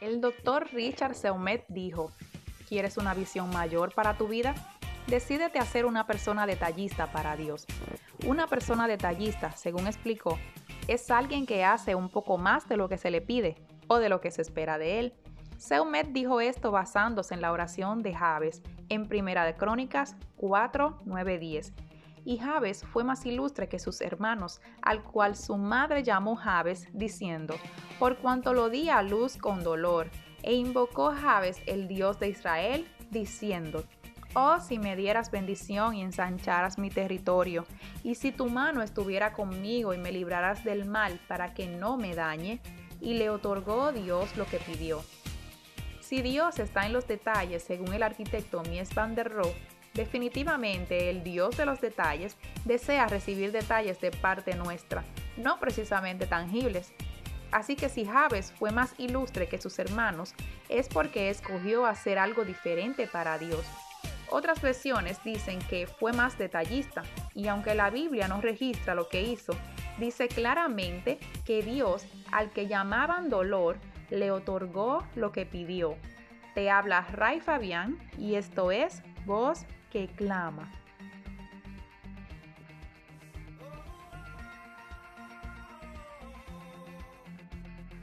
El doctor Richard Seumet dijo, ¿quieres una visión mayor para tu vida? Decídete a ser una persona detallista para Dios. Una persona detallista, según explicó, es alguien que hace un poco más de lo que se le pide o de lo que se espera de él. Seumet dijo esto basándose en la oración de Jabes en Primera de Crónicas 4, 9, 10 y Jabes fue más ilustre que sus hermanos, al cual su madre llamó Jabes, diciendo, por cuanto lo di a luz con dolor, e invocó Jabes el Dios de Israel, diciendo, Oh, si me dieras bendición y ensancharas mi territorio, y si tu mano estuviera conmigo y me libraras del mal para que no me dañe, y le otorgó Dios lo que pidió. Si Dios está en los detalles, según el arquitecto Mies van der Rohe, Definitivamente el Dios de los detalles desea recibir detalles de parte nuestra, no precisamente tangibles. Así que si Jabes fue más ilustre que sus hermanos, es porque escogió hacer algo diferente para Dios. Otras versiones dicen que fue más detallista, y aunque la Biblia no registra lo que hizo, dice claramente que Dios, al que llamaban dolor, le otorgó lo que pidió. Te habla Ray Fabián y esto es Voz que clama.